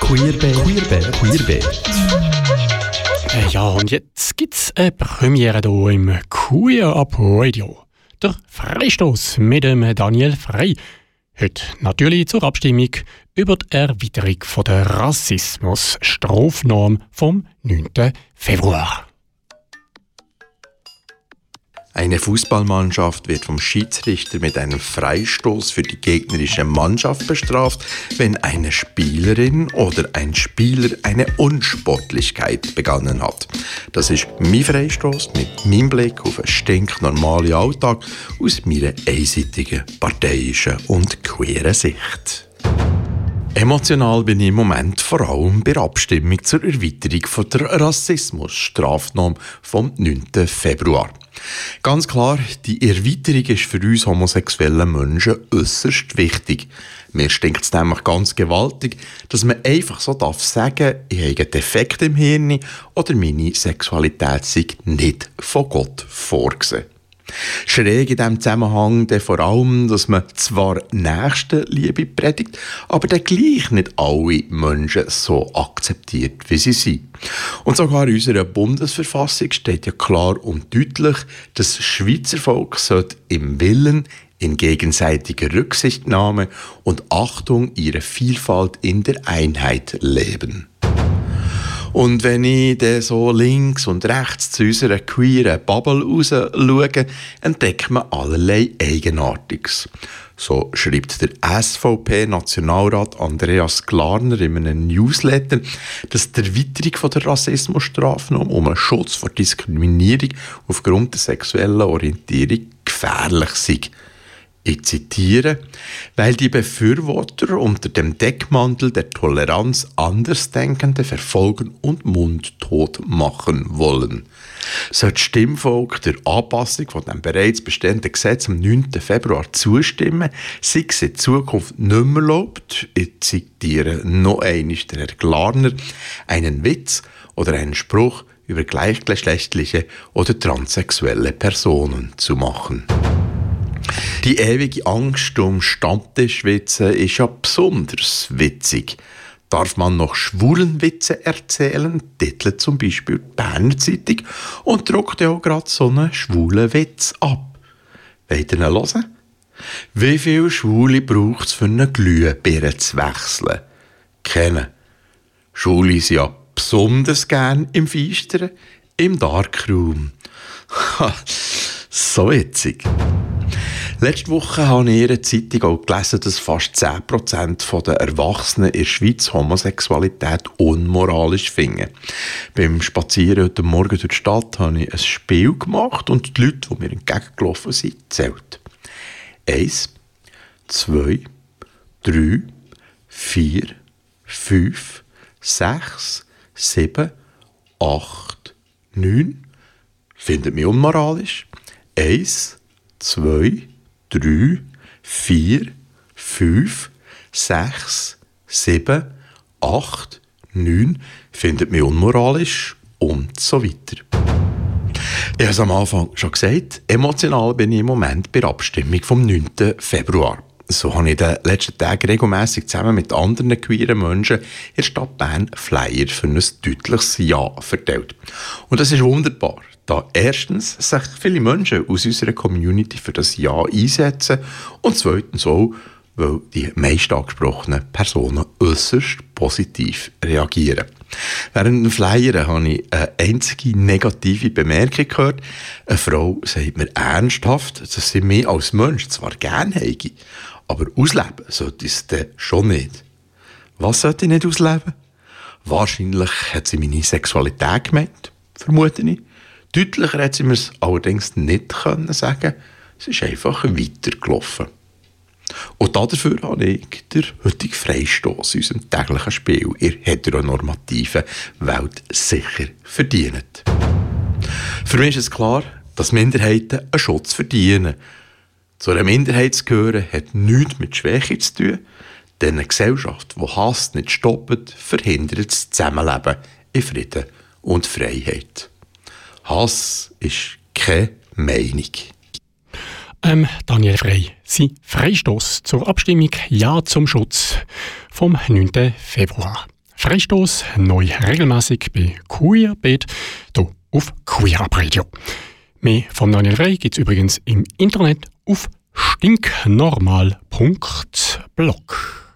Queerbe, Queerbe, Queerbe. Äh, ja, und jetzt gibt's eine Premiere hier im Queer Up Radio. Der Freistoß mit dem Daniel Frey. Heute natürlich zur Abstimmung über die Erweiterung der Rassismus-Strafnorm vom 9. Februar. Eine Fußballmannschaft wird vom Schiedsrichter mit einem Freistoß für die gegnerische Mannschaft bestraft, wenn eine Spielerin oder ein Spieler eine Unsportlichkeit begangen hat. Das ist mein Freistoß mit meinem Blick auf einen stinknormalen Alltag aus meiner einseitigen, parteiischen und queeren Sicht. Emotional bin ich im Moment vor allem bei der Abstimmung zur Erweiterung von der Rassismus-Strafnorm vom 9. Februar. Ganz klar, die Erweiterung ist für uns homosexuelle Menschen äußerst wichtig. Mir stinkt es nämlich ganz gewaltig, dass man einfach so darf sagen, ich habe einen Defekt im Hirn oder meine Sexualität sei nicht von Gott vorgesehen. Schräg in diesem Zusammenhang dann vor allem, dass man zwar Nächstenliebe predigt, aber dann gleich nicht alle Menschen so akzeptiert, wie sie sind. Und sogar in unserer Bundesverfassung steht ja klar und deutlich, dass das Schweizer Volk im Willen, in gegenseitiger Rücksichtnahme und Achtung ihrer Vielfalt in der Einheit leben. Und wenn ich dann so links und rechts zu unserer queeren Bubble raus schaue, entdeckt man allerlei Eigenartiges. So schreibt der SVP-Nationalrat Andreas Glarner in einem Newsletter, dass die Erweiterung der Rassismusstrafnorm um einen Schutz vor Diskriminierung aufgrund der sexuellen Orientierung gefährlich sei. Ich zitiere, weil die Befürworter unter dem Deckmantel der Toleranz Andersdenkende verfolgen und mundtot machen wollen. Soll das Stimmvolk der Anpassung von dem bereits bestehenden Gesetz am 9. Februar zustimmen, sei es in Zukunft nicht mehr erlaubt, ich zitiere noch einmal der Herr Glarner, einen Witz oder einen Spruch über gleichgeschlechtliche oder transsexuelle Personen zu machen. Die ewige Angst um Stammtischwitze ist ja besonders witzig. Darf man noch schwulen Witze erzählen, titelt zum Beispiel die Berner Zeitung und druckt ja auch gerade so einen schwulen Witz ab. Wollt ihr ihn hören? Wie viele Schwule braucht es für eine Glühbirne zu wechseln? Kennen. Schwule sind ja besonders gern im Feisteren, im Darkroom. so witzig. Letzte Woche habe ich in einer Zeitung auch gelesen, dass fast 10% der Erwachsenen in der Schweiz Homosexualität unmoralisch finden. Beim Spazieren heute Morgen durch die Stadt habe ich ein Spiel gemacht und die Leute, die mir entgegengelaufen sind, zählt. Eins, zwei, drei, vier, fünf, sechs, sieben, acht, neun. Findet mich unmoralisch. Eins, zwei, drei, vier, fünf, sechs, sieben, acht, neun, findet mich unmoralisch und so weiter. Ich habe es am Anfang schon gesagt, emotional bin ich im Moment bei der Abstimmung vom 9. Februar. So habe ich in den letzten Tagen regelmässig zusammen mit anderen queeren Menschen in der Stadt Bern Flyer für ein deutliches Ja verteilt. Und das ist wunderbar, da erstens sich viele Menschen aus unserer Community für das Ja einsetzen und zweitens auch, weil die meist angesprochenen Personen äußerst positiv reagieren. Während dem Flyer habe ich eine einzige negative Bemerkung gehört. Eine Frau sagt mir ernsthaft, dass sie mich als Mensch zwar gerne hätte, aber ausleben sollte ich es dann schon nicht. Was sollte ich nicht ausleben? Wahrscheinlich hat sie meine Sexualität gemeint, vermute ich. Deutlicher hätte sie mir es allerdings nicht können sagen Es ist einfach weitergelaufen. Und dafür habe ich den heutigen Freistoß in unserem täglichen Spiel in heteronormativen Welt sicher verdient. Für mich ist es klar, dass Minderheiten einen Schutz verdienen. Zu einer Minderheit zu gehören hat nichts mit Schwäche zu tun, denn eine Gesellschaft, die Hass nicht stoppt, verhindert das Zusammenleben in Frieden und Freiheit. Hass ist keine Meinung. Ähm, Daniel Frey, Sie Freistoß zur Abstimmung Ja zum Schutz vom 9. Februar. Freistoß neu regelmäßig bei Queerbeat hier auf Queer. Mehr von Daniel Frey gibt es übrigens im Internet auf stinknormal.blog.